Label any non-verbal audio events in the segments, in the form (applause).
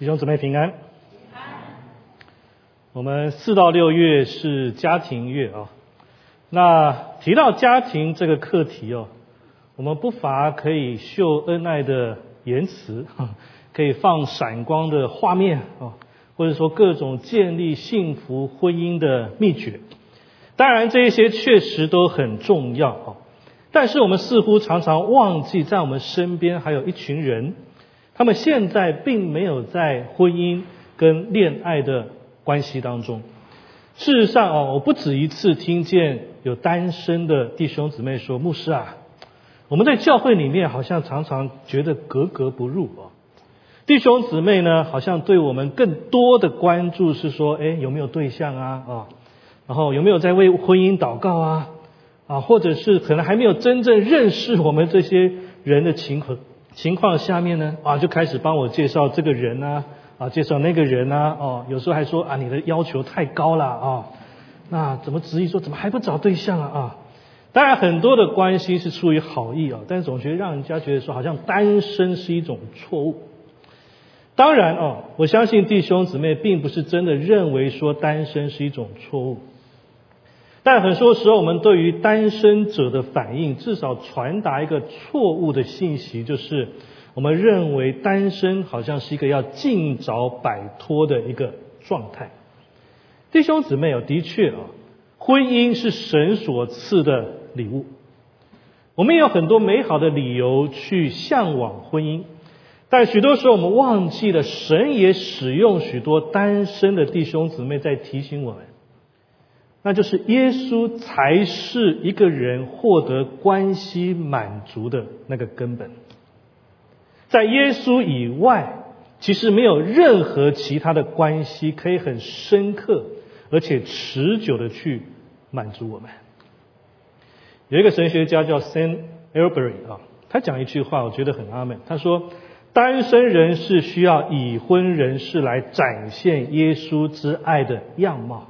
弟兄姊妹平安。我们四到六月是家庭月啊。那提到家庭这个课题哦，我们不乏可以秀恩爱的言辞，(laughs) 可以放闪光的画面啊，或者说各种建立幸福婚姻的秘诀。当然，这一些确实都很重要啊。但是我们似乎常常忘记，在我们身边还有一群人，他们现在并没有在婚姻跟恋爱的关系当中。事实上啊，我不止一次听见有单身的弟兄姊妹说：“牧师啊，我们在教会里面好像常常觉得格格不入啊。”弟兄姊妹呢，好像对我们更多的关注是说：“哎，有没有对象啊？啊，然后有没有在为婚姻祷告啊？”啊，或者是可能还没有真正认识我们这些人的情况情况下面呢，啊，就开始帮我介绍这个人啊，啊，介绍那个人啊，哦，有时候还说啊，你的要求太高了啊，那怎么质疑说怎么还不找对象啊啊？当然很多的关心是出于好意啊，但是总觉得让人家觉得说好像单身是一种错误。当然哦，我相信弟兄姊妹并不是真的认为说单身是一种错误。但很多时候，我们对于单身者的反应，至少传达一个错误的信息，就是我们认为单身好像是一个要尽早摆脱的一个状态。弟兄姊妹啊，的确啊，婚姻是神所赐的礼物，我们也有很多美好的理由去向往婚姻，但许多时候我们忘记了，神也使用许多单身的弟兄姊妹在提醒我们。那就是耶稣才是一个人获得关系满足的那个根本，在耶稣以外，其实没有任何其他的关系可以很深刻而且持久的去满足我们。有一个神学家叫 Saint Albury 啊，他讲一句话，我觉得很阿门。他说，单身人士需要已婚人士来展现耶稣之爱的样貌。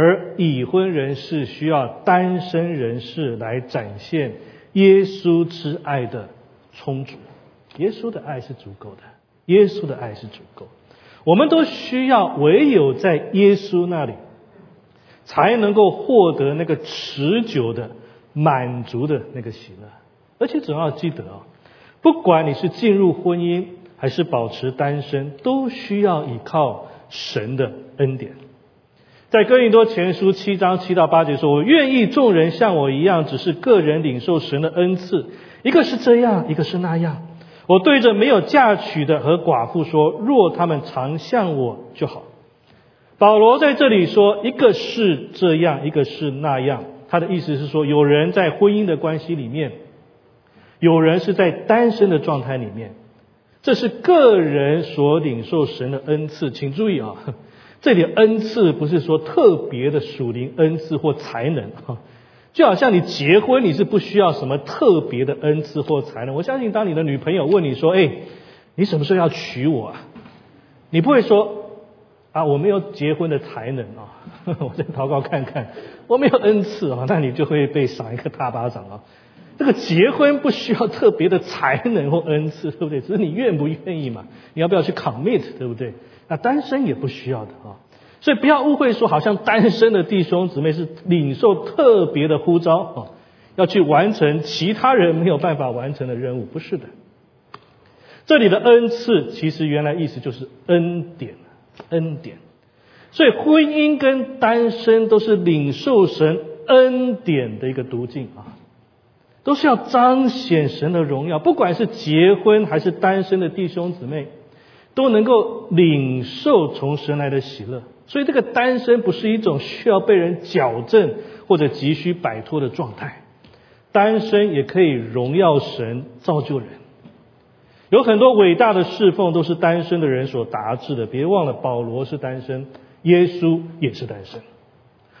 而已婚人士需要单身人士来展现耶稣之爱的充足，耶稣的爱是足够的，耶稣的爱是足够。我们都需要唯有在耶稣那里，才能够获得那个持久的满足的那个喜乐。而且总要记得啊，不管你是进入婚姻还是保持单身，都需要依靠神的恩典。在哥林多前书七章七到八节说：“我愿意众人像我一样，只是个人领受神的恩赐，一个是这样，一个是那样。我对着没有嫁娶的和寡妇说：若他们常像我就好。”保罗在这里说：“一个是这样，一个是那样。”他的意思是说，有人在婚姻的关系里面，有人是在单身的状态里面，这是个人所领受神的恩赐。请注意啊。这里恩赐不是说特别的属灵恩赐或才能啊，就好像你结婚你是不需要什么特别的恩赐或才能。我相信当你的女朋友问你说：“哎，你什么时候要娶我啊？”你不会说：“啊，我没有结婚的才能啊，(laughs) 我再祷告看看，我没有恩赐啊。”那你就会被赏一个大巴掌啊。这个结婚不需要特别的才能或恩赐，对不对？只是你愿不愿意嘛？你要不要去 commit，对不对？那单身也不需要的啊，所以不要误会说，好像单身的弟兄姊妹是领受特别的呼召啊，要去完成其他人没有办法完成的任务，不是的。这里的恩赐其实原来意思就是恩典，恩典。所以婚姻跟单身都是领受神恩典的一个途径啊，都是要彰显神的荣耀，不管是结婚还是单身的弟兄姊妹。都能够领受从神来的喜乐，所以这个单身不是一种需要被人矫正或者急需摆脱的状态，单身也可以荣耀神、造就人。有很多伟大的侍奉都是单身的人所达至的，别忘了保罗是单身，耶稣也是单身，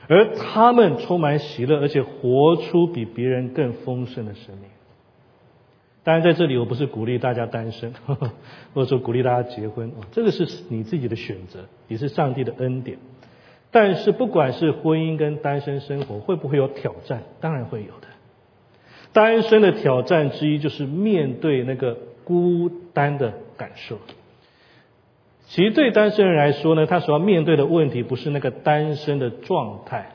而他们充满喜乐，而且活出比别人更丰盛的生命。当然，在这里我不是鼓励大家单身，(laughs) 或者说鼓励大家结婚啊，这个是你自己的选择，也是上帝的恩典。但是，不管是婚姻跟单身生活，会不会有挑战？当然会有的。单身的挑战之一就是面对那个孤单的感受。其实对单身人来说呢，他所要面对的问题不是那个单身的状态，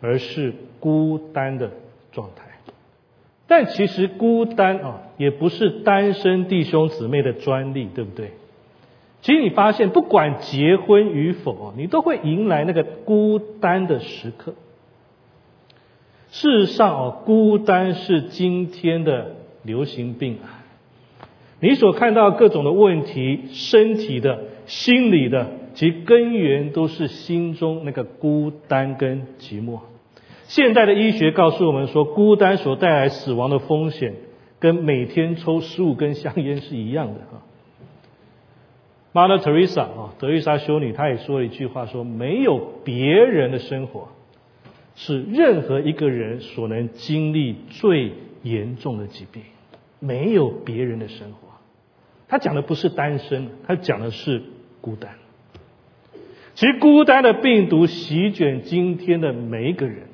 而是孤单的状态。但其实孤单啊，也不是单身弟兄姊妹的专利，对不对？其实你发现，不管结婚与否你都会迎来那个孤单的时刻。事实上哦，孤单是今天的流行病啊。你所看到各种的问题，身体的、心理的，其根源都是心中那个孤单跟寂寞。现代的医学告诉我们说，孤单所带来死亡的风险，跟每天抽十五根香烟是一样的啊。Mother Teresa 啊，德瑞莎修女，她也说了一句话，说没有别人的生活，是任何一个人所能经历最严重的疾病。没有别人的生活。他讲的不是单身，他讲的是孤单。其实孤单的病毒席卷今天的每一个人。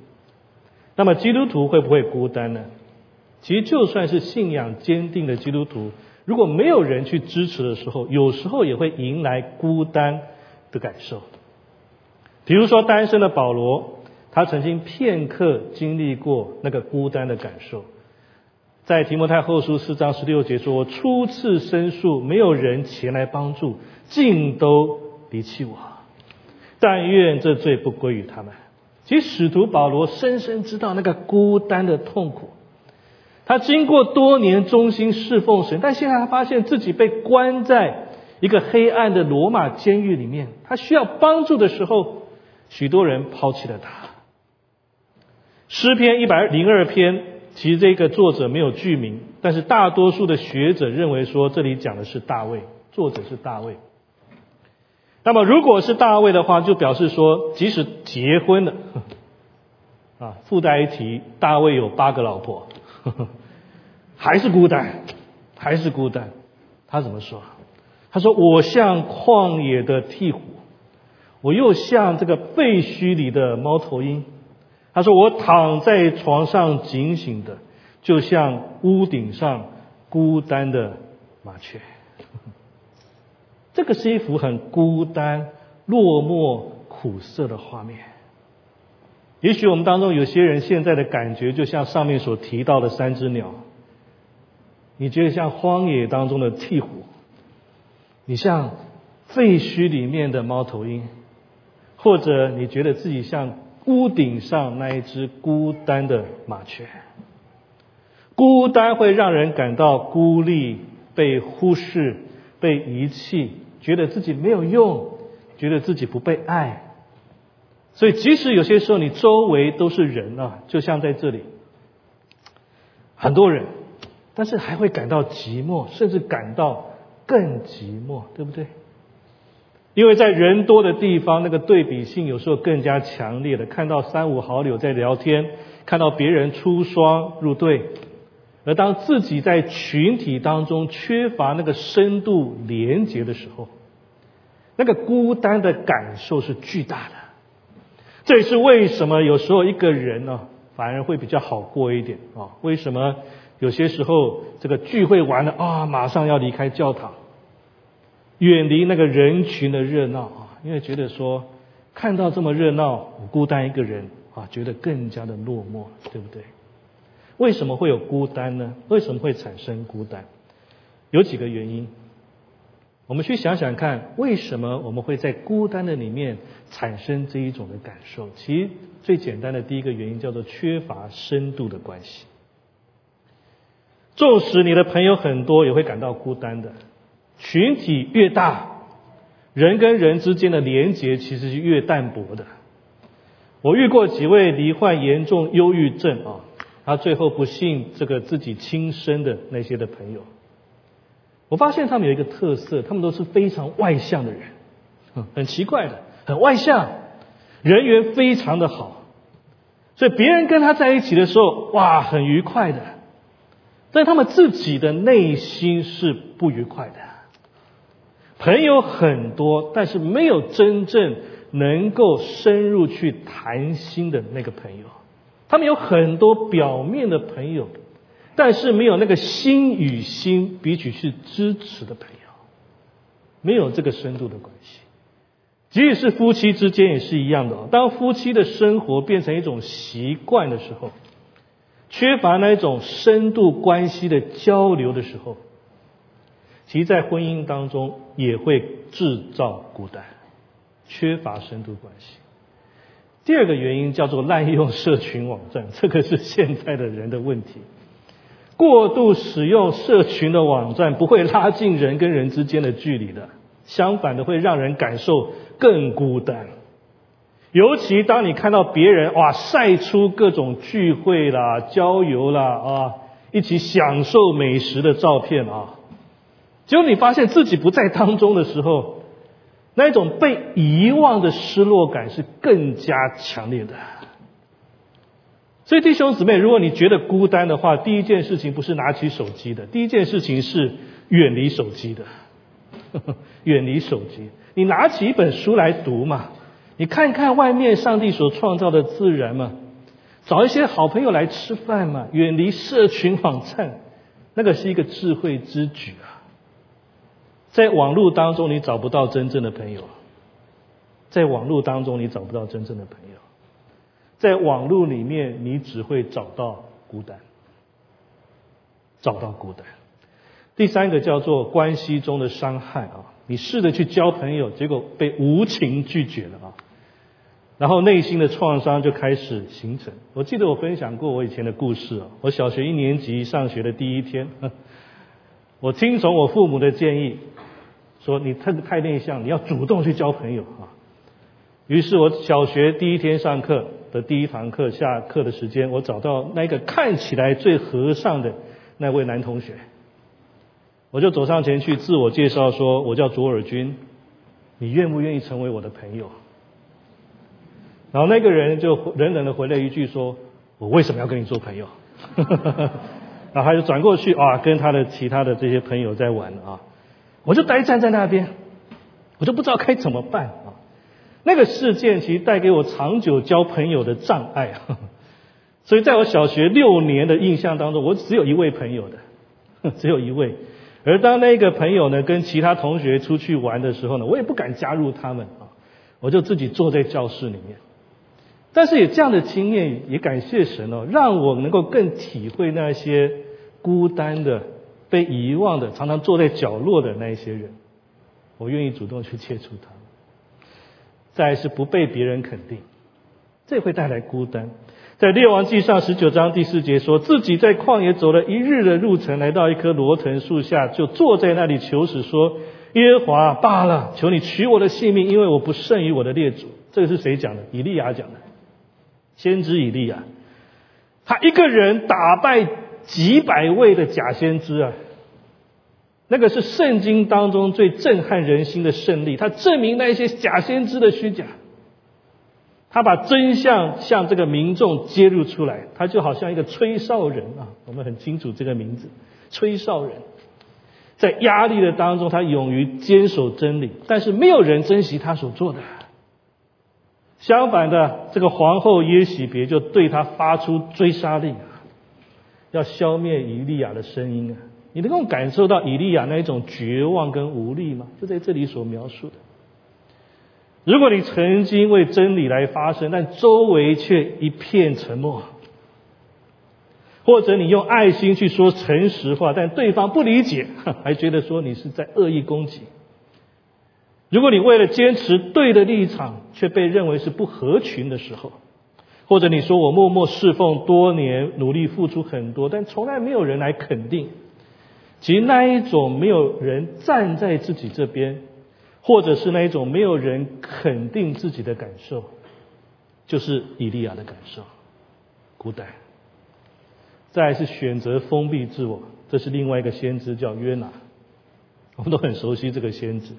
那么基督徒会不会孤单呢？其实就算是信仰坚定的基督徒，如果没有人去支持的时候，有时候也会迎来孤单的感受。比如说单身的保罗，他曾经片刻经历过那个孤单的感受。在提摩太后书四章十六节说：“我初次申诉，没有人前来帮助，尽都离弃我。但愿这罪不归于他们。”其实使徒保罗深深知道那个孤单的痛苦。他经过多年忠心侍奉神，但现在他发现自己被关在一个黑暗的罗马监狱里面。他需要帮助的时候，许多人抛弃了他。诗篇一百零二篇。其实这个作者没有具名，但是大多数的学者认为说这里讲的是大卫，作者是大卫。那么如果是大卫的话，就表示说即使结婚了，(laughs) 啊，附带一提，大卫有八个老婆，呵 (laughs) 呵还是孤单，还是孤单。他怎么说？他说：“我像旷野的鹈鹕，我又像这个废墟里的猫头鹰。”他说：“我躺在床上警醒的，就像屋顶上孤单的麻雀。这个是一幅很孤单、落寞、苦涩的画面。也许我们当中有些人现在的感觉，就像上面所提到的三只鸟。你觉得像荒野当中的鹈鹕，你像废墟里面的猫头鹰，或者你觉得自己像……”屋顶上那一只孤单的麻雀，孤单会让人感到孤立、被忽视、被遗弃，觉得自己没有用，觉得自己不被爱。所以，即使有些时候你周围都是人啊，就像在这里，很多人，但是还会感到寂寞，甚至感到更寂寞，对不对？因为在人多的地方，那个对比性有时候更加强烈的。看到三五好友在聊天，看到别人出双入对，而当自己在群体当中缺乏那个深度连结的时候，那个孤单的感受是巨大的。这也是为什么有时候一个人呢，反而会比较好过一点啊？为什么有些时候这个聚会完了啊，马上要离开教堂？远离那个人群的热闹啊，因为觉得说看到这么热闹，我孤单一个人啊，觉得更加的落寞，对不对？为什么会有孤单呢？为什么会产生孤单？有几个原因，我们去想想看，为什么我们会在孤单的里面产生这一种的感受？其实最简单的第一个原因叫做缺乏深度的关系。纵使你的朋友很多，也会感到孤单的。群体越大，人跟人之间的连结其实是越淡薄的。我遇过几位罹患严重忧郁症啊，他最后不幸这个自己亲生的那些的朋友，我发现他们有一个特色，他们都是非常外向的人，很奇怪的，很外向，人缘非常的好，所以别人跟他在一起的时候，哇，很愉快的，但他们自己的内心是不愉快的。朋友很多，但是没有真正能够深入去谈心的那个朋友。他们有很多表面的朋友，但是没有那个心与心彼此去支持的朋友。没有这个深度的关系。即使是夫妻之间也是一样的，当夫妻的生活变成一种习惯的时候，缺乏那种深度关系的交流的时候，其在婚姻当中也会制造孤单，缺乏深度关系。第二个原因叫做滥用社群网站，(laughs) 这个是现在的人的问题。过度使用社群的网站不会拉近人跟人之间的距离的，相反的会让人感受更孤单。尤其当你看到别人哇晒出各种聚会啦、郊游啦啊，一起享受美食的照片啊，结果你发现自己不在当中的时候。那种被遗忘的失落感是更加强烈的。所以弟兄姊妹，如果你觉得孤单的话，第一件事情不是拿起手机的，第一件事情是远离手机的。(laughs) 远离手机，你拿起一本书来读嘛，你看看外面上帝所创造的自然嘛，找一些好朋友来吃饭嘛，远离社群网站，那个是一个智慧之举啊。在网络当中，你找不到真正的朋友；在网络当中，你找不到真正的朋友；在网络里面，你只会找到孤单，找到孤单。第三个叫做关系中的伤害啊，你试着去交朋友，结果被无情拒绝了啊，然后内心的创伤就开始形成。我记得我分享过我以前的故事啊，我小学一年级上学的第一天，(laughs) 我听从我父母的建议。说你太太内向，你要主动去交朋友啊。于是我小学第一天上课的第一堂课下课的时间，我找到那个看起来最和善的那位男同学，我就走上前去自我介绍说：“我叫卓尔君，你愿不愿意成为我的朋友？”然后那个人就冷冷的回了一句说：“我为什么要跟你做朋友？” (laughs) 然后他就转过去啊，跟他的其他的这些朋友在玩啊。我就呆站在那边，我就不知道该怎么办啊！那个事件其实带给我长久交朋友的障碍啊，(laughs) 所以在我小学六年的印象当中，我只有一位朋友的，(laughs) 只有一位。而当那个朋友呢跟其他同学出去玩的时候呢，我也不敢加入他们啊，我就自己坐在教室里面。但是有这样的经验，也感谢神哦，让我能够更体会那些孤单的。被遗忘的，常常坐在角落的那一些人，我愿意主动去接触他。再是不被别人肯定，这会带来孤单。在列王记上十九章第四节说，自己在旷野走了一日的路程，来到一棵罗藤树下，就坐在那里求死，说：“耶和华罢了，求你取我的性命，因为我不胜于我的列祖。”这个是谁讲的？以利亚讲的，先知以利亚，他一个人打败。几百位的假先知啊，那个是圣经当中最震撼人心的胜利。他证明那些假先知的虚假，他把真相向这个民众揭露出来。他就好像一个吹哨人啊，我们很清楚这个名字——吹哨人。在压力的当中，他勇于坚守真理，但是没有人珍惜他所做的。相反的，这个皇后耶喜别就对他发出追杀令。要消灭以利亚的声音啊！你能够感受到以利亚那一种绝望跟无力吗？就在这里所描述的。如果你曾经为真理来发声，但周围却一片沉默；或者你用爱心去说诚实话，但对方不理解，(laughs) 还觉得说你是在恶意攻击；如果你为了坚持对的立场，却被认为是不合群的时候。或者你说我默默侍奉多年，努力付出很多，但从来没有人来肯定。其实那一种没有人站在自己这边，或者是那一种没有人肯定自己的感受，就是以利亚的感受，孤单。再是选择封闭自我，这是另外一个先知叫约拿，我们都很熟悉这个先知。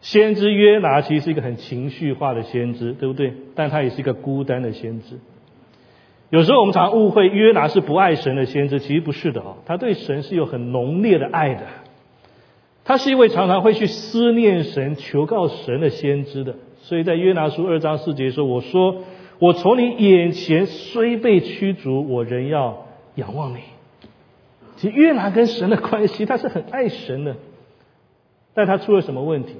先知约拿其实是一个很情绪化的先知，对不对？但他也是一个孤单的先知。有时候我们常误会约拿是不爱神的先知，其实不是的哦，他对神是有很浓烈的爱的。他是一位常常会去思念神、求告神的先知的。所以在约拿书二章四节说：“我说，我从你眼前虽被驱逐，我仍要仰望你。”其实约拿跟神的关系，他是很爱神的。但他出了什么问题？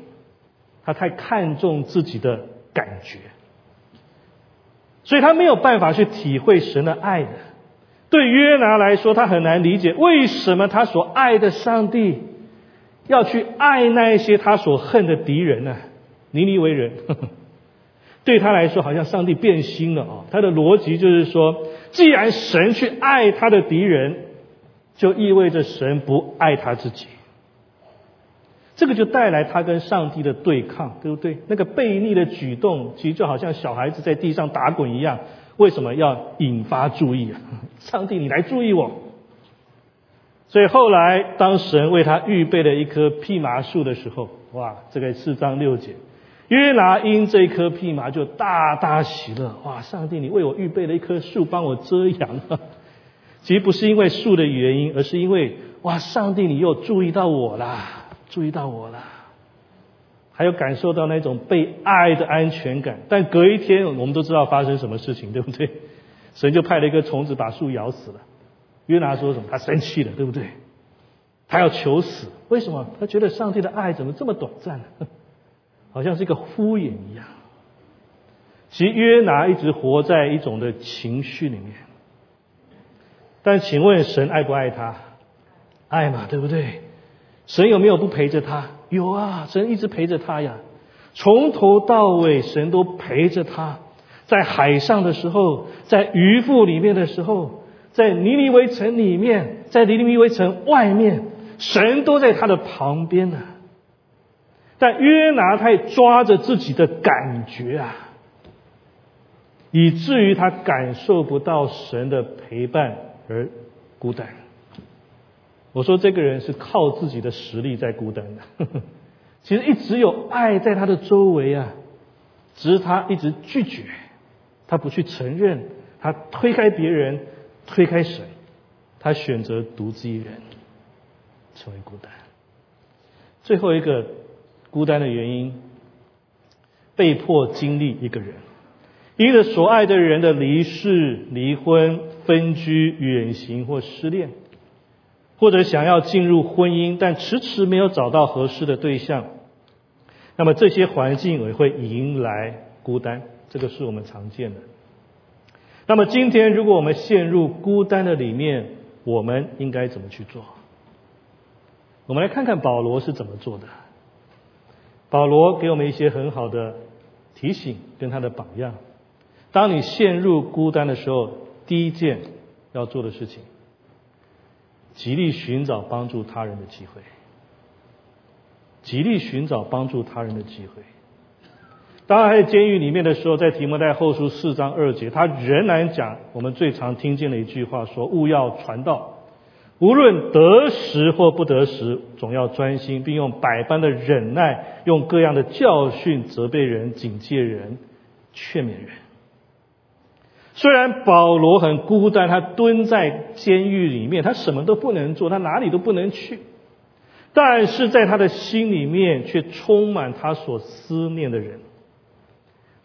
他太看重自己的感觉，所以他没有办法去体会神的爱的。对约拿来说，他很难理解为什么他所爱的上帝要去爱那一些他所恨的敌人呢？尼尼为人，(laughs) 对他来说好像上帝变心了啊！他的逻辑就是说，既然神去爱他的敌人，就意味着神不爱他自己。这个就带来他跟上帝的对抗，对不对？那个悖逆的举动，其实就好像小孩子在地上打滚一样。为什么要引发注意啊？(laughs) 上帝，你来注意我。所以后来，当神为他预备了一棵蓖麻树的时候，哇，这个四章六节，约拿因这棵蓖麻就大大喜乐。哇，上帝，你为我预备了一棵树，帮我遮阳。(laughs) 其实不是因为树的原因，而是因为哇，上帝，你又注意到我啦。注意到我了，还有感受到那种被爱的安全感。但隔一天，我们都知道发生什么事情，对不对？(laughs) 神就派了一个虫子把树咬死了。约拿说什么？他生气了，对不对？(laughs) 他要求死，为什么？他觉得上帝的爱怎么这么短暂呢？(laughs) 好像是一个敷衍一样。其实约拿一直活在一种的情绪里面。但请问神爱不爱他？爱嘛，对不对？神有没有不陪着他？有啊，神一直陪着他呀，从头到尾，神都陪着他。在海上的时候，在渔腹里面的时候，在尼尼微城里面，在尼尼微城外面，神都在他的旁边呢。但约拿太抓着自己的感觉啊，以至于他感受不到神的陪伴而孤单。我说这个人是靠自己的实力在孤单的，(laughs) 其实一直有爱在他的周围啊，只是他一直拒绝，他不去承认，他推开别人，推开神，他选择独自一人成为孤单。最后一个孤单的原因，被迫经历一个人，一个所爱的人的离世、离婚、分居、远行或失恋。或者想要进入婚姻，但迟迟没有找到合适的对象，那么这些环境也会迎来孤单，这个是我们常见的。那么今天，如果我们陷入孤单的里面，我们应该怎么去做？我们来看看保罗是怎么做的。保罗给我们一些很好的提醒跟他的榜样。当你陷入孤单的时候，第一件要做的事情。极力寻找帮助他人的机会，极力寻找帮助他人的机会。当然，在监狱里面的时候，在提摩太后书四章二节，他仍然讲我们最常听见的一句话：说勿要传道，无论得时或不得时，总要专心，并用百般的忍耐，用各样的教训责备人、警戒人、劝勉人。虽然保罗很孤单，他蹲在监狱里面，他什么都不能做，他哪里都不能去，但是在他的心里面却充满他所思念的人，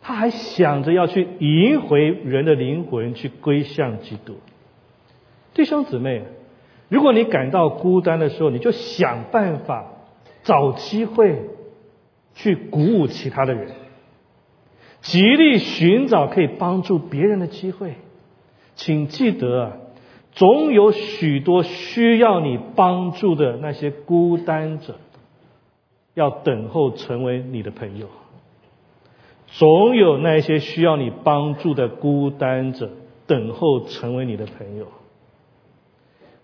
他还想着要去赢回人的灵魂，去归向基督。弟兄姊妹，如果你感到孤单的时候，你就想办法找机会去鼓舞其他的人。极力寻找可以帮助别人的机会，请记得，总有许多需要你帮助的那些孤单者，要等候成为你的朋友。总有那些需要你帮助的孤单者，等候成为你的朋友。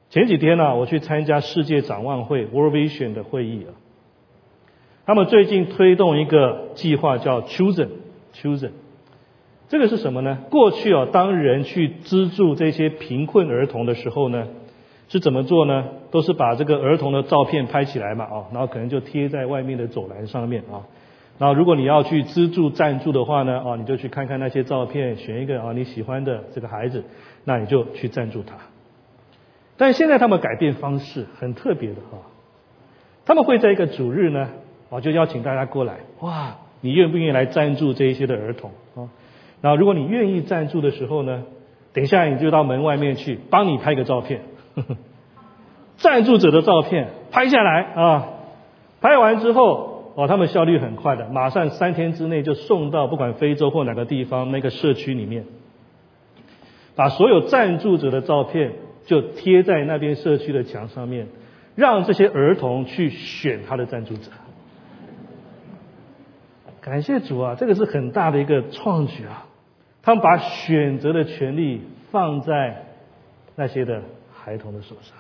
前几天呢，我去参加世界展望会 （World Vision） 的会议啊，他们最近推动一个计划，叫 Chosen。Chosen，这个是什么呢？过去啊，当人去资助这些贫困儿童的时候呢，是怎么做呢？都是把这个儿童的照片拍起来嘛，哦，然后可能就贴在外面的走廊上面啊。然后如果你要去资助赞助的话呢，哦，你就去看看那些照片，选一个啊你喜欢的这个孩子，那你就去赞助他。但现在他们改变方式，很特别的哈，他们会在一个主日呢，哦，就邀请大家过来，哇。你愿不愿意来赞助这一些的儿童啊？然后如果你愿意赞助的时候呢，等一下你就到门外面去，帮你拍个照片，(laughs) 赞助者的照片拍下来啊，拍完之后，哦，他们效率很快的，马上三天之内就送到不管非洲或哪个地方那个社区里面，把所有赞助者的照片就贴在那边社区的墙上面，让这些儿童去选他的赞助者。感谢主啊，这个是很大的一个创举啊！他们把选择的权利放在那些的孩童的手上。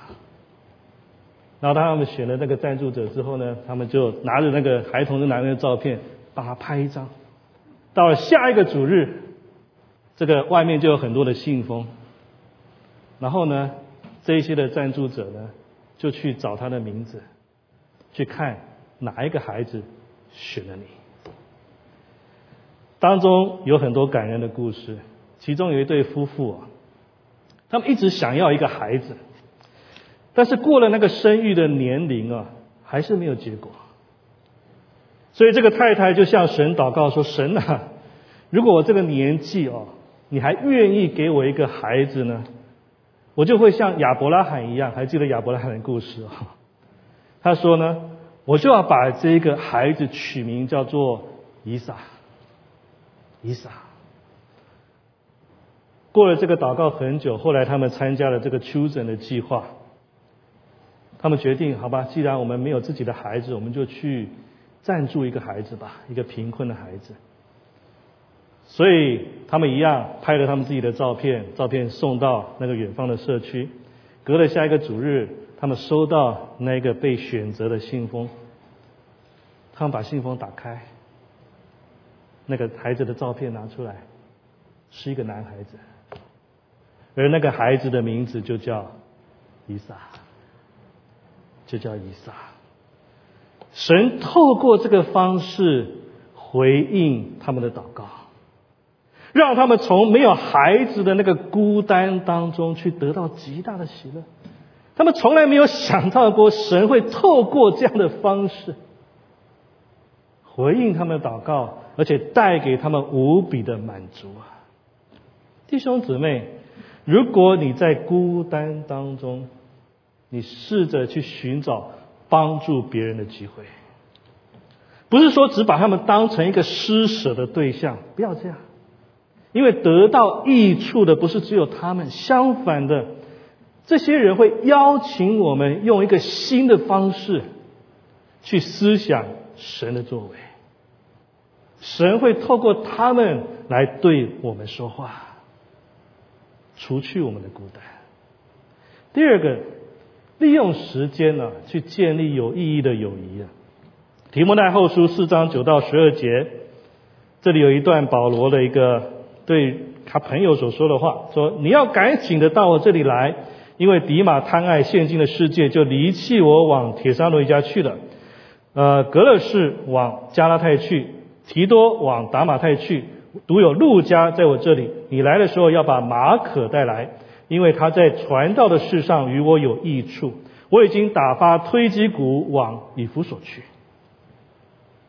然后当他们选了那个赞助者之后呢，他们就拿着那个孩童的男人的照片，帮他拍一张。到了下一个主日，这个外面就有很多的信封。然后呢，这一些的赞助者呢，就去找他的名字，去看哪一个孩子选了你。当中有很多感人的故事，其中有一对夫妇啊，他们一直想要一个孩子，但是过了那个生育的年龄啊，还是没有结果。所以这个太太就向神祷告说：“神啊，如果我这个年纪哦，你还愿意给我一个孩子呢，我就会像亚伯拉罕一样，还记得亚伯拉罕的故事啊？他说呢，我就要把这个孩子取名叫做以撒。”以撒过了这个祷告很久，后来他们参加了这个 Children 的计划。他们决定，好吧，既然我们没有自己的孩子，我们就去赞助一个孩子吧，一个贫困的孩子。所以他们一样拍了他们自己的照片，照片送到那个远方的社区。隔了下一个主日，他们收到那个被选择的信封，他们把信封打开。那个孩子的照片拿出来，是一个男孩子，而那个孩子的名字就叫以撒，就叫以撒。神透过这个方式回应他们的祷告，让他们从没有孩子的那个孤单当中去得到极大的喜乐。他们从来没有想到过神会透过这样的方式回应他们的祷告。而且带给他们无比的满足啊！弟兄姊妹，如果你在孤单当中，你试着去寻找帮助别人的机会，不是说只把他们当成一个施舍的对象，不要这样，因为得到益处的不是只有他们，相反的，这些人会邀请我们用一个新的方式去思想神的作为。神会透过他们来对我们说话，除去我们的孤单。第二个，利用时间呢，去建立有意义的友谊啊。提摩太后书四章九到十二节，这里有一段保罗的一个对他朋友所说的话，说：“你要赶紧的到我这里来，因为迪马贪爱现今的世界，就离弃我往铁沙罗一家去了。呃，格勒士往加拉太去。”提多往达马太去，独有路加在我这里。你来的时候要把马可带来，因为他在传道的事上与我有益处。我已经打发推基鼓往以弗所去。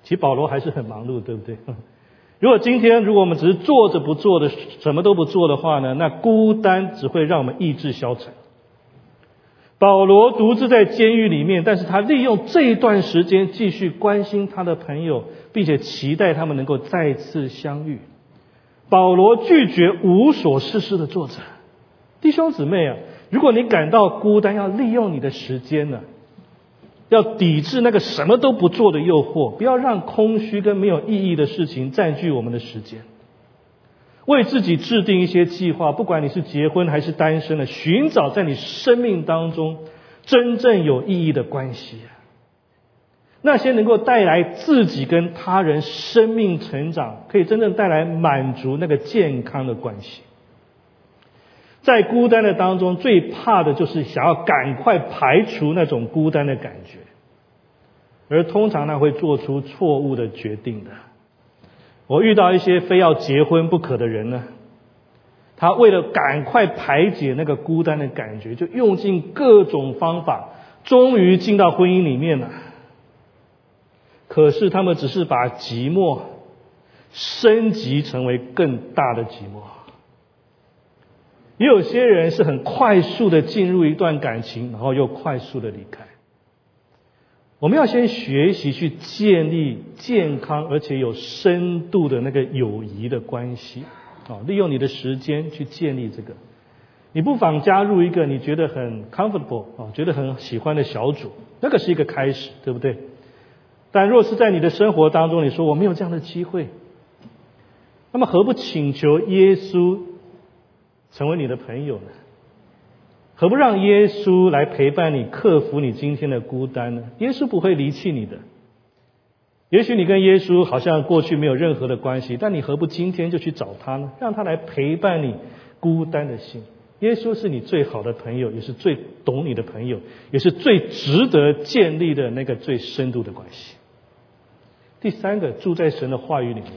其实保罗还是很忙碌，对不对？(laughs) 如果今天如果我们只是坐着不做的，什么都不做的话呢？那孤单只会让我们意志消沉。保罗独自在监狱里面，但是他利用这一段时间继续关心他的朋友，并且期待他们能够再次相遇。保罗拒绝无所事事的作者，弟兄姊妹啊，如果你感到孤单，要利用你的时间呢，要抵制那个什么都不做的诱惑，不要让空虚跟没有意义的事情占据我们的时间。为自己制定一些计划，不管你是结婚还是单身的，寻找在你生命当中真正有意义的关系，那些能够带来自己跟他人生命成长，可以真正带来满足那个健康的关系。在孤单的当中，最怕的就是想要赶快排除那种孤单的感觉，而通常呢会做出错误的决定的。我遇到一些非要结婚不可的人呢，他为了赶快排解那个孤单的感觉，就用尽各种方法，终于进到婚姻里面了。可是他们只是把寂寞升级成为更大的寂寞。也有些人是很快速的进入一段感情，然后又快速的离开。我们要先学习去建立健康而且有深度的那个友谊的关系啊，利用你的时间去建立这个。你不妨加入一个你觉得很 comfortable 啊，觉得很喜欢的小组，那个是一个开始，对不对？但若是在你的生活当中，你说我没有这样的机会，那么何不请求耶稣成为你的朋友呢？何不让耶稣来陪伴你，克服你今天的孤单呢？耶稣不会离弃你的。也许你跟耶稣好像过去没有任何的关系，但你何不今天就去找他呢？让他来陪伴你孤单的心。耶稣是你最好的朋友，也是最懂你的朋友，也是最值得建立的那个最深度的关系。第三个，住在神的话语里面。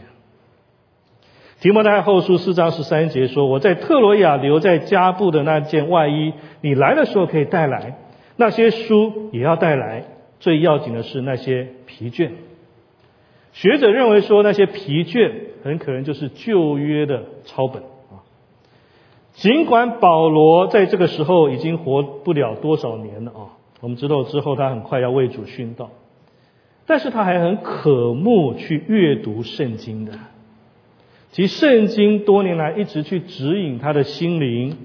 提摩太后书四章十三节说：“我在特罗亚留在加布的那件外衣，你来的时候可以带来；那些书也要带来。最要紧的是那些疲倦。”学者认为说，那些疲倦很可能就是旧约的抄本啊。尽管保罗在这个时候已经活不了多少年了啊，我们知道之后他很快要为主殉道，但是他还很渴慕去阅读圣经的，其圣经多年来一直去指引他的心灵，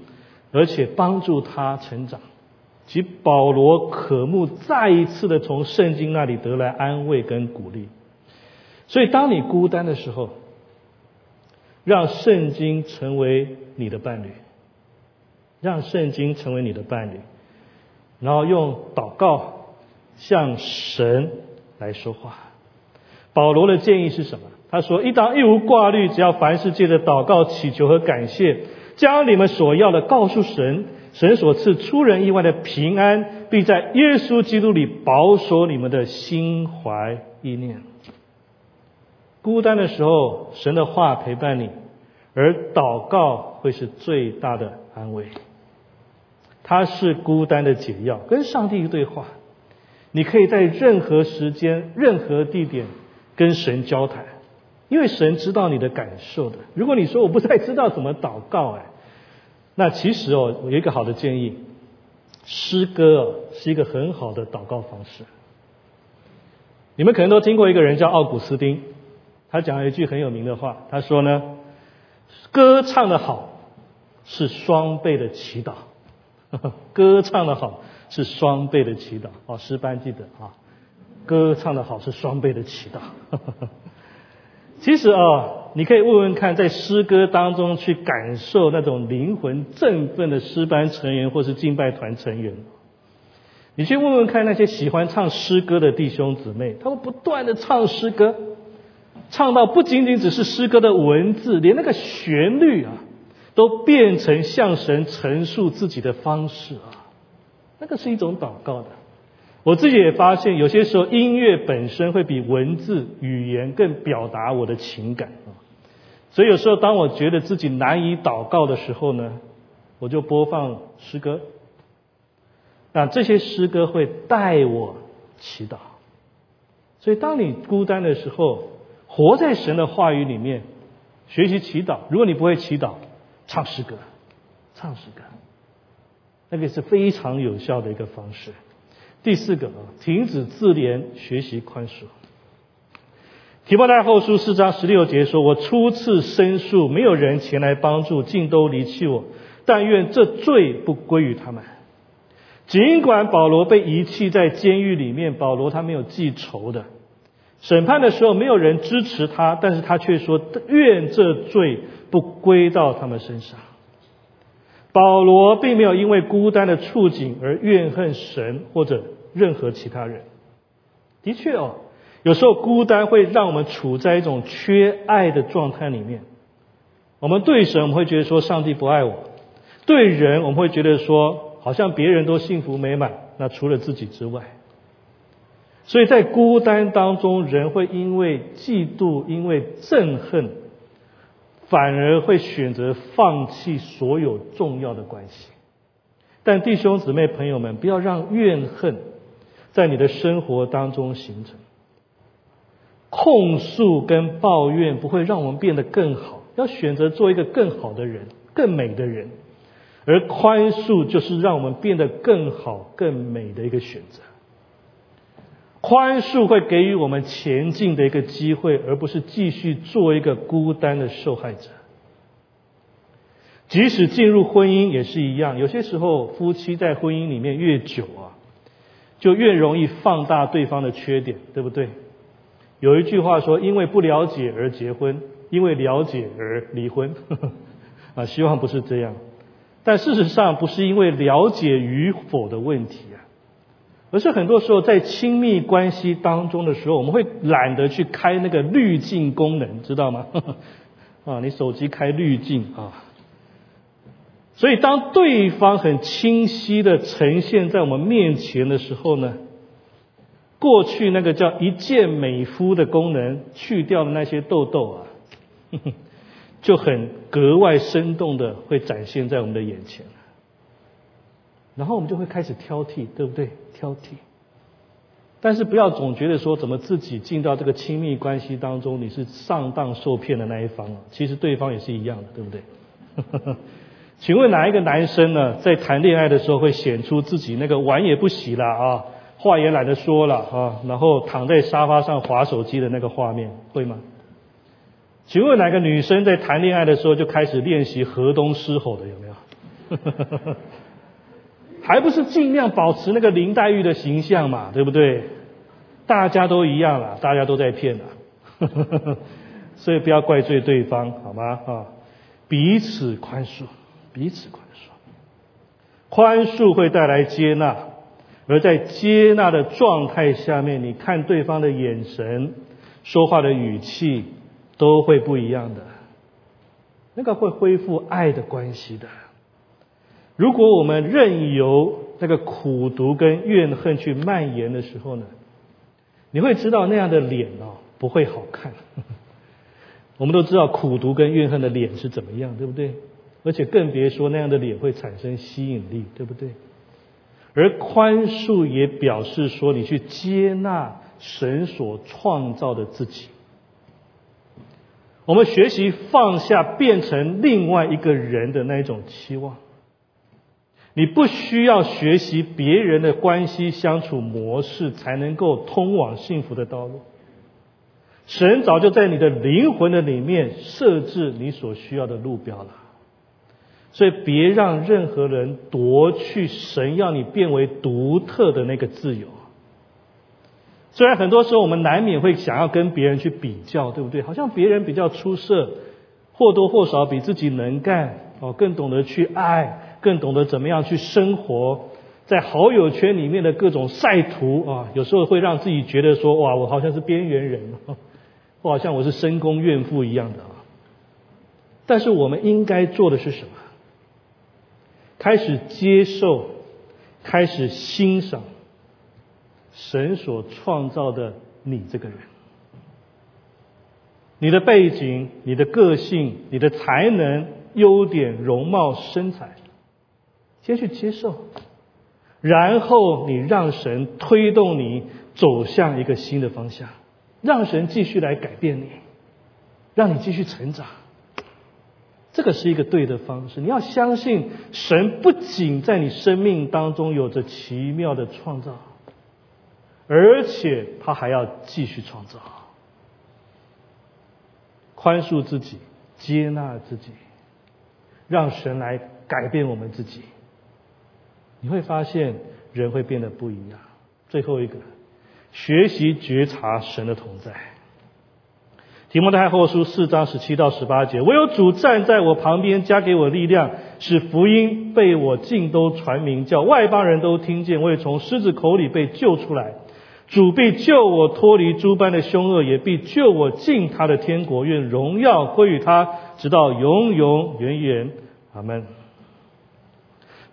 而且帮助他成长。即保罗渴慕再一次的从圣经那里得来安慰跟鼓励，所以当你孤单的时候。让圣经成为你的伴侣，让圣经成为你的伴侣，然后用祷告向神来说话。保罗的建议是什么？他说：“一当一无挂虑，只要凡事借着祷告、祈求和感谢，将你们所要的告诉神，神所赐出人意外的平安，并在耶稣基督里保守你们的心怀意念。”孤单的时候，神的话陪伴你，而祷告会是最大的安慰。它是孤单的解药，跟上帝对话。你可以在任何时间、任何地点跟神交谈，因为神知道你的感受的。如果你说我不太知道怎么祷告，哎，那其实哦，有一个好的建议，诗歌是一个很好的祷告方式。你们可能都听过一个人叫奥古斯丁。他讲了一句很有名的话，他说呢：“歌唱的好是双倍的祈祷，(laughs) 歌唱的好是双倍的祈祷。”哦，诗班记得啊，歌唱的好是双倍的祈祷。(laughs) 其实啊，你可以问问看，在诗歌当中去感受那种灵魂振奋的诗班成员或是敬拜团成员，你去问问看那些喜欢唱诗歌的弟兄姊妹，他们不断的唱诗歌。唱到不仅仅只是诗歌的文字，连那个旋律啊，都变成向神陈述自己的方式啊，那个是一种祷告的。我自己也发现，有些时候音乐本身会比文字语言更表达我的情感啊。所以有时候当我觉得自己难以祷告的时候呢，我就播放诗歌，那这些诗歌会带我祈祷。所以当你孤单的时候，活在神的话语里面，学习祈祷。如果你不会祈祷，唱诗歌，唱诗歌，那个是非常有效的一个方式。第四个啊，停止自怜，学习宽恕。提摩太后书四章十六节说：“我初次申诉，没有人前来帮助，尽都离弃我。但愿这罪不归于他们。”尽管保罗被遗弃在监狱里面，保罗他没有记仇的。审判的时候，没有人支持他，但是他却说：“愿这罪不归到他们身上。”保罗并没有因为孤单的处境而怨恨神或者任何其他人。的确哦，有时候孤单会让我们处在一种缺爱的状态里面。我们对神，我们会觉得说上帝不爱我；对人，我们会觉得说好像别人都幸福美满，那除了自己之外。所以在孤单当中，人会因为嫉妒、因为憎恨，反而会选择放弃所有重要的关系。但弟兄姊妹、朋友们，不要让怨恨在你的生活当中形成。控诉跟抱怨不会让我们变得更好，要选择做一个更好的人、更美的人。而宽恕就是让我们变得更好、更美的一个选择。宽恕会给予我们前进的一个机会，而不是继续做一个孤单的受害者。即使进入婚姻也是一样，有些时候夫妻在婚姻里面越久啊，就越容易放大对方的缺点，对不对？有一句话说：“因为不了解而结婚，因为了解而离婚。(laughs) ”啊，希望不是这样。但事实上，不是因为了解与否的问题。而是很多时候在亲密关系当中的时候，我们会懒得去开那个滤镜功能，知道吗？(laughs) 啊，你手机开滤镜啊。所以当对方很清晰的呈现在我们面前的时候呢，过去那个叫一键美肤的功能去掉的那些痘痘啊，(laughs) 就很格外生动的会展现在我们的眼前。然后我们就会开始挑剔，对不对？挑剔。但是不要总觉得说，怎么自己进到这个亲密关系当中，你是上当受骗的那一方啊？其实对方也是一样的，对不对？(laughs) 请问哪一个男生呢，在谈恋爱的时候会显出自己那个碗也不洗了啊，话也懒得说了啊，然后躺在沙发上划手机的那个画面，会吗？请问哪个女生在谈恋爱的时候就开始练习河东狮吼的，有没有？(laughs) 还不是尽量保持那个林黛玉的形象嘛，对不对？大家都一样了，大家都在骗了，(laughs) 所以不要怪罪对方，好吗？啊，彼此宽恕，彼此宽恕，宽恕会带来接纳，而在接纳的状态下面，你看对方的眼神、说话的语气都会不一样的，那个会恢复爱的关系的。如果我们任由那个苦毒跟怨恨去蔓延的时候呢，你会知道那样的脸哦不会好看。(laughs) 我们都知道苦毒跟怨恨的脸是怎么样，对不对？而且更别说那样的脸会产生吸引力，对不对？而宽恕也表示说你去接纳神所创造的自己。我们学习放下变成另外一个人的那一种期望。你不需要学习别人的关系相处模式才能够通往幸福的道路。神早就在你的灵魂的里面设置你所需要的路标了，所以别让任何人夺去神要你变为独特的那个自由。虽然很多时候我们难免会想要跟别人去比较，对不对？好像别人比较出色，或多或少比自己能干哦，更懂得去爱。更懂得怎么样去生活，在好友圈里面的各种晒图啊，有时候会让自己觉得说，哇，我好像是边缘人，(laughs) 我好像我是深宫怨妇一样的啊。但是我们应该做的是什么？开始接受，开始欣赏神所创造的你这个人，你的背景、你的个性、你的才能、优点、容貌、身材。先去接受，然后你让神推动你走向一个新的方向，让神继续来改变你，让你继续成长。这个是一个对的方式。你要相信神不仅在你生命当中有着奇妙的创造，而且他还要继续创造，宽恕自己，接纳自己，让神来改变我们自己。你会发现人会变得不一样。最后一个，学习觉察神的同在。提摩太后书四章十七到十八节，唯有主站在我旁边，加给我力量，使福音被我尽都传明，叫外邦人都听见。我也从狮子口里被救出来，主必救我脱离诸般的凶恶，也必救我进他的天国。愿荣耀归于他，直到永永远远。阿门。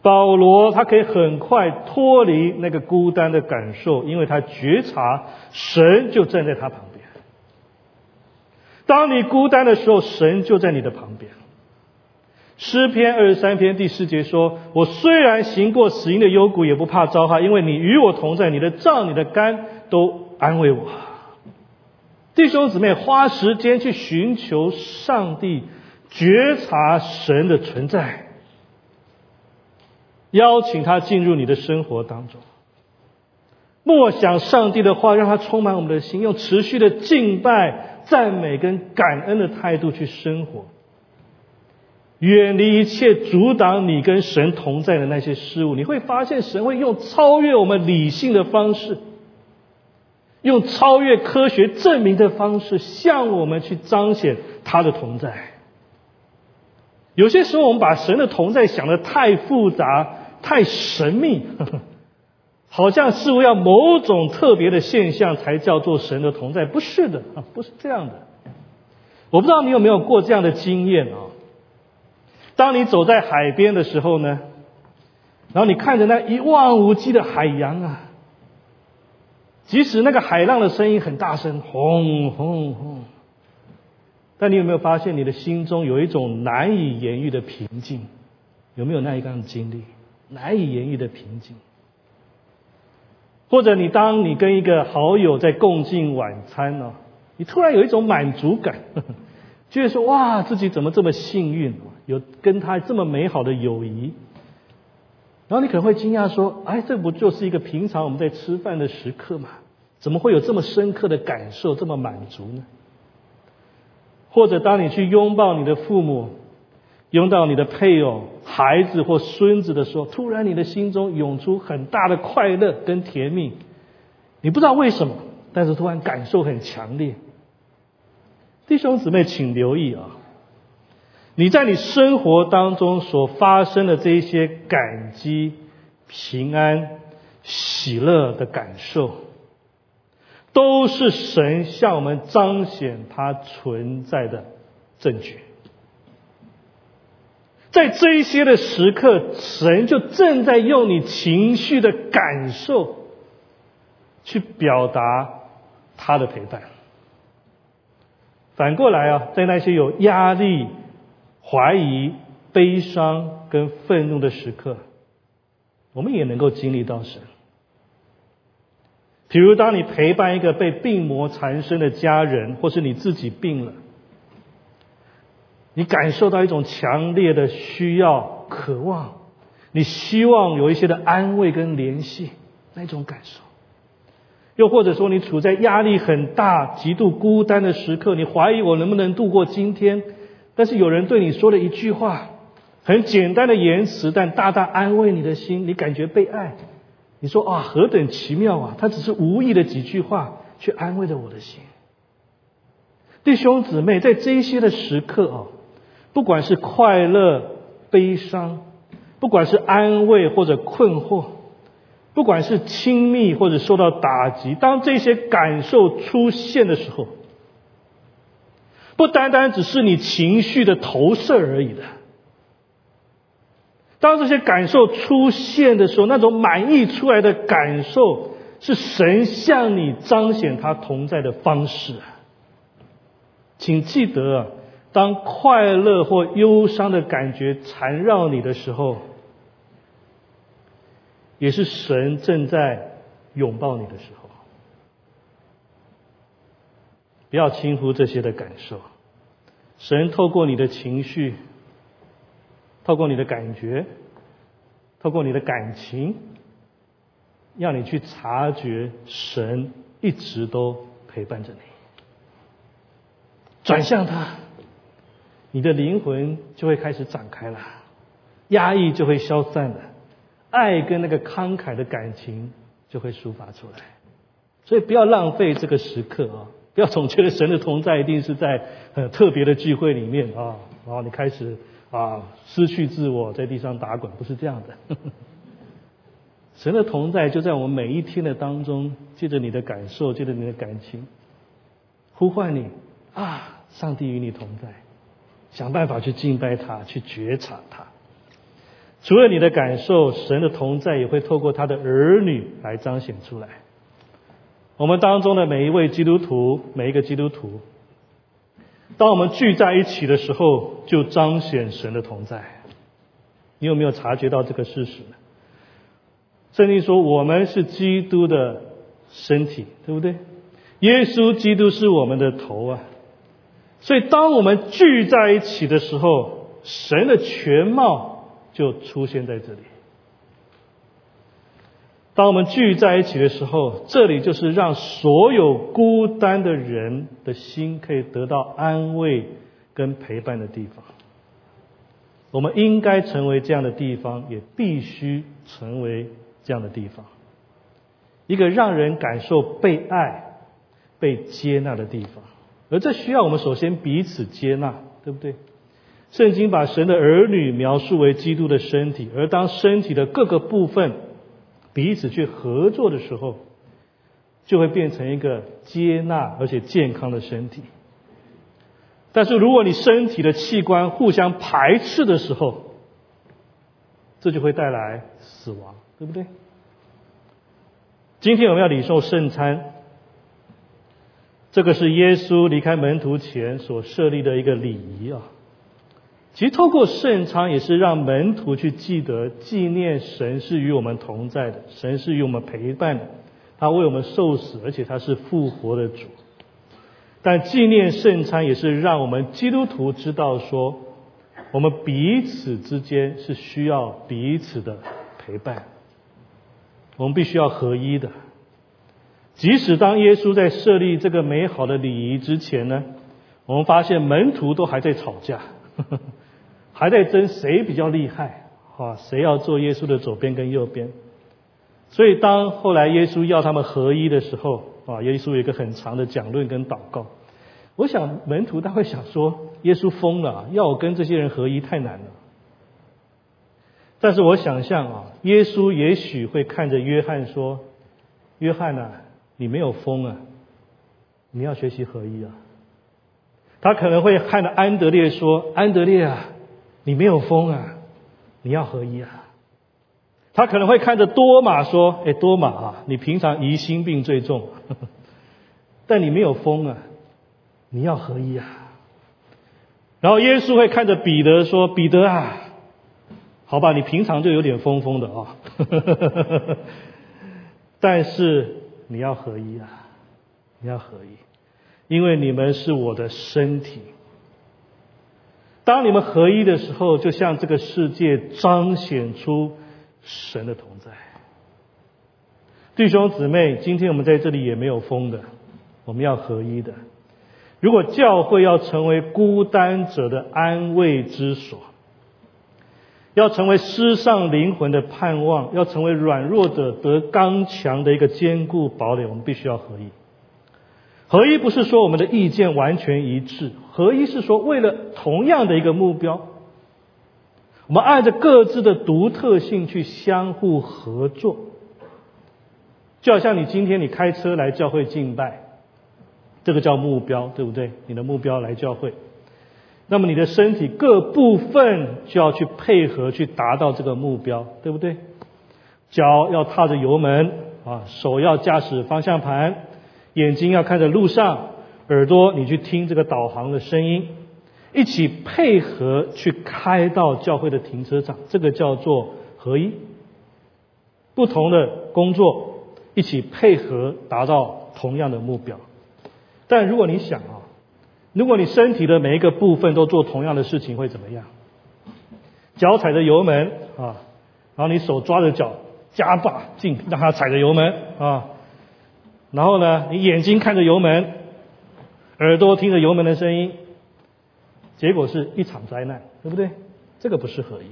保罗他可以很快脱离那个孤单的感受，因为他觉察神就站在他旁边。当你孤单的时候，神就在你的旁边。诗篇二十三篇第四节说：“我虽然行过死荫的幽谷，也不怕遭害，因为你与我同在，你的杖、你的肝都安慰我。”弟兄姊妹，花时间去寻求上帝，觉察神的存在。邀请他进入你的生活当中，默想上帝的话，让他充满我们的心，用持续的敬拜、赞美跟感恩的态度去生活，远离一切阻挡你跟神同在的那些事物。你会发现，神会用超越我们理性的方式，用超越科学证明的方式，向我们去彰显他的同在。有些时候，我们把神的同在想的太复杂、太神秘，(laughs) 好像似乎要某种特别的现象才叫做神的同在。不是的啊，不是这样的。我不知道你有没有过这样的经验啊？当你走在海边的时候呢，然后你看着那一望无际的海洋啊，即使那个海浪的声音很大声，轰轰轰。但你有没有发现，你的心中有一种难以言喻的平静？有没有那一段经历？难以言喻的平静。或者你当你跟一个好友在共进晚餐呢，你突然有一种满足感，(laughs) 就会说哇，自己怎么这么幸运，有跟他这么美好的友谊。然后你可能会惊讶说，哎，这不就是一个平常我们在吃饭的时刻吗？怎么会有这么深刻的感受，这么满足呢？或者当你去拥抱你的父母、拥抱你的配偶、孩子或孙子的时候，突然你的心中涌出很大的快乐跟甜蜜，你不知道为什么，但是突然感受很强烈。弟兄姊妹，请留意啊！你在你生活当中所发生的这一些感激、平安、喜乐的感受。都是神向我们彰显他存在的证据，在这一些的时刻，神就正在用你情绪的感受去表达他的陪伴。反过来啊，在那些有压力、怀疑、悲伤跟愤怒的时刻，我们也能够经历到神。比如，当你陪伴一个被病魔缠身的家人，或是你自己病了，你感受到一种强烈的需要、渴望，你希望有一些的安慰跟联系，那种感受；又或者说，你处在压力很大、极度孤单的时刻，你怀疑我能不能度过今天，但是有人对你说了一句话，很简单的言辞，但大大安慰你的心，你感觉被爱。你说啊，何等奇妙啊！他只是无意的几句话，却安慰了我的心。弟兄姊妹，在这些的时刻啊，不管是快乐、悲伤，不管是安慰或者困惑，不管是亲密或者受到打击，当这些感受出现的时候，不单单只是你情绪的投射而已的。当这些感受出现的时候，那种满溢出来的感受，是神向你彰显他同在的方式。请记得，当快乐或忧伤的感觉缠绕你的时候，也是神正在拥抱你的时候。不要轻忽这些的感受，神透过你的情绪。透过你的感觉，透过你的感情，让你去察觉神一直都陪伴着你。转向他，你的灵魂就会开始展开了，压抑就会消散了，爱跟那个慷慨的感情就会抒发出来。所以不要浪费这个时刻啊！不要总觉得神的同在一定是在很特别的聚会里面啊，然后你开始。啊，失去自我，在地上打滚，不是这样的。(laughs) 神的同在就在我们每一天的当中，借着你的感受，借着你的感情，呼唤你啊！上帝与你同在，想办法去敬拜他，去觉察他。除了你的感受，神的同在也会透过他的儿女来彰显出来。我们当中的每一位基督徒，每一个基督徒。当我们聚在一起的时候，就彰显神的同在。你有没有察觉到这个事实呢？圣经说我们是基督的身体，对不对？耶稣基督是我们的头啊！所以当我们聚在一起的时候，神的全貌就出现在这里。当我们聚在一起的时候，这里就是让所有孤单的人的心可以得到安慰跟陪伴的地方。我们应该成为这样的地方，也必须成为这样的地方，一个让人感受被爱、被接纳的地方。而这需要我们首先彼此接纳，对不对？圣经把神的儿女描述为基督的身体，而当身体的各个部分彼此去合作的时候，就会变成一个接纳而且健康的身体。但是如果你身体的器官互相排斥的时候，这就会带来死亡，对不对？今天我们要领受圣餐，这个是耶稣离开门徒前所设立的一个礼仪啊。其实透过圣餐，也是让门徒去记得、纪念神是与我们同在的，神是与我们陪伴的，他为我们受死，而且他是复活的主。但纪念圣餐也是让我们基督徒知道说，我们彼此之间是需要彼此的陪伴，我们必须要合一的。即使当耶稣在设立这个美好的礼仪之前呢，我们发现门徒都还在吵架。呵呵还在争谁比较厉害啊？谁要做耶稣的左边跟右边？所以当后来耶稣要他们合一的时候啊，耶稣有一个很长的讲论跟祷告。我想门徒他会想说，耶稣疯了，要我跟这些人合一太难了。但是我想象啊，耶稣也许会看着约翰说：“约翰啊，你没有疯啊，你要学习合一啊。”他可能会看着安德烈说：“安德烈啊。”你没有疯啊！你要合一啊！他可能会看着多马说：“哎，多马啊，你平常疑心病最重，呵 (laughs) 呵但你没有疯啊！你要合一啊！”然后耶稣会看着彼得说：“彼得啊，好吧，你平常就有点疯疯的啊，(laughs) 但是你要合一啊！你要合一，因为你们是我的身体。”当你们合一的时候，就向这个世界彰显出神的同在。弟兄姊妹，今天我们在这里也没有疯的，我们要合一的。如果教会要成为孤单者的安慰之所，要成为失丧灵魂的盼望，要成为软弱者得刚强的一个坚固堡垒，我们必须要合一。合一不是说我们的意见完全一致，合一是说为了同样的一个目标，我们按着各自的独特性去相互合作。就好像你今天你开车来教会敬拜，这个叫目标，对不对？你的目标来教会，那么你的身体各部分就要去配合去达到这个目标，对不对？脚要踏着油门啊，手要驾驶方向盘。眼睛要看着路上，耳朵你去听这个导航的声音，一起配合去开到教会的停车场，这个叫做合一。不同的工作一起配合达到同样的目标。但如果你想啊，如果你身体的每一个部分都做同样的事情，会怎么样？脚踩着油门啊，然后你手抓着脚加把劲，让它踩着油门啊。然后呢，你眼睛看着油门，耳朵听着油门的声音，结果是一场灾难，对不对？这个不是合一。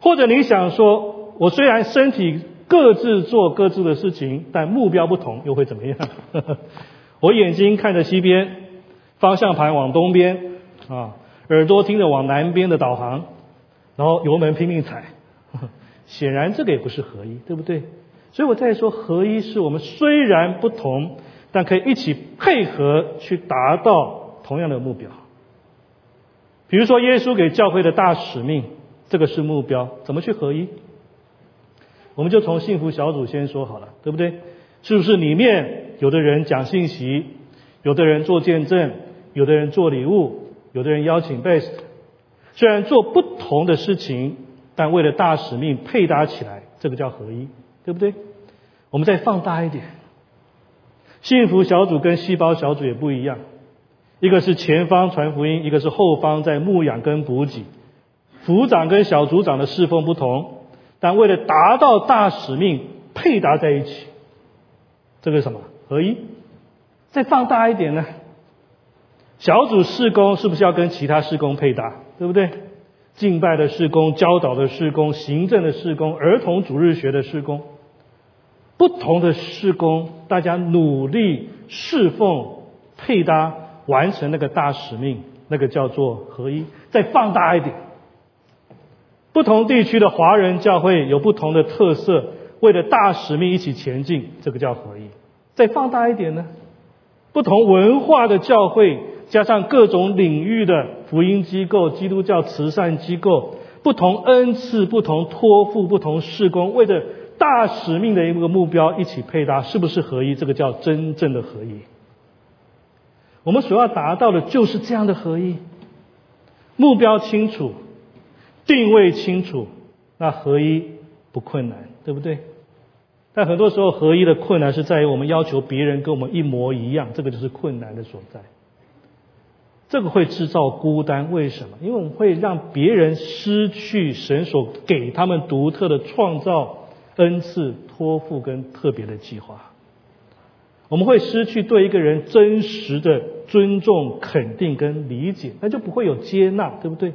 或者你想说，我虽然身体各自做各自的事情，但目标不同，又会怎么样？(laughs) 我眼睛看着西边，方向盘往东边啊，耳朵听着往南边的导航，然后油门拼命踩，(laughs) 显然这个也不是合一，对不对？所以我在说，合一是我们虽然不同，但可以一起配合去达到同样的目标。比如说，耶稣给教会的大使命，这个是目标，怎么去合一？我们就从幸福小组先说好了，对不对？是不是里面有的人讲信息，有的人做见证，有的人做礼物，有的人邀请 best，虽然做不同的事情，但为了大使命配搭起来，这个叫合一。对不对？我们再放大一点，幸福小组跟细胞小组也不一样，一个是前方传福音，一个是后方在牧养跟补给。组长跟小组长的侍奉不同，但为了达到大使命，配搭在一起，这个是什么合一？再放大一点呢？小组事工是不是要跟其他事工配搭？对不对？敬拜的事工、教导的事工、行政的事工、儿童主日学的事工，不同的事工，大家努力侍奉、配搭，完成那个大使命，那个叫做合一。再放大一点，不同地区的华人教会有不同的特色，为了大使命一起前进，这个叫合一。再放大一点呢？不同文化的教会。加上各种领域的福音机构、基督教慈善机构，不同恩赐、不同托付、不同事工，为了大使命的一个目标一起配搭，是不是合一？这个叫真正的合一。我们所要达到的就是这样的合一，目标清楚，定位清楚，那合一不困难，对不对？但很多时候合一的困难是在于我们要求别人跟我们一模一样，这个就是困难的所在。这个会制造孤单，为什么？因为我们会让别人失去神所给他们独特的创造恩赐、托付跟特别的计划。我们会失去对一个人真实的尊重、肯定跟理解，那就不会有接纳，对不对？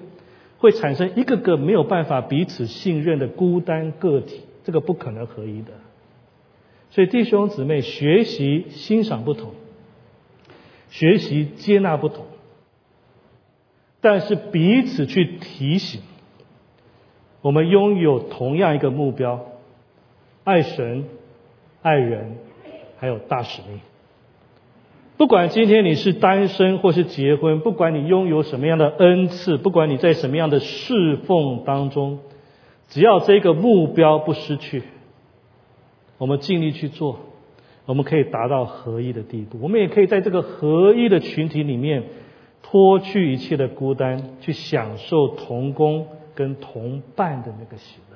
会产生一个个没有办法彼此信任的孤单个体，这个不可能合一的。所以弟兄姊妹，学习欣赏不同，学习接纳不同。但是彼此去提醒，我们拥有同样一个目标：爱神、爱人，还有大使命。不管今天你是单身或是结婚，不管你拥有什么样的恩赐，不管你在什么样的侍奉当中，只要这个目标不失去，我们尽力去做，我们可以达到合一的地步。我们也可以在这个合一的群体里面。脱去一切的孤单，去享受同工跟同伴的那个喜乐。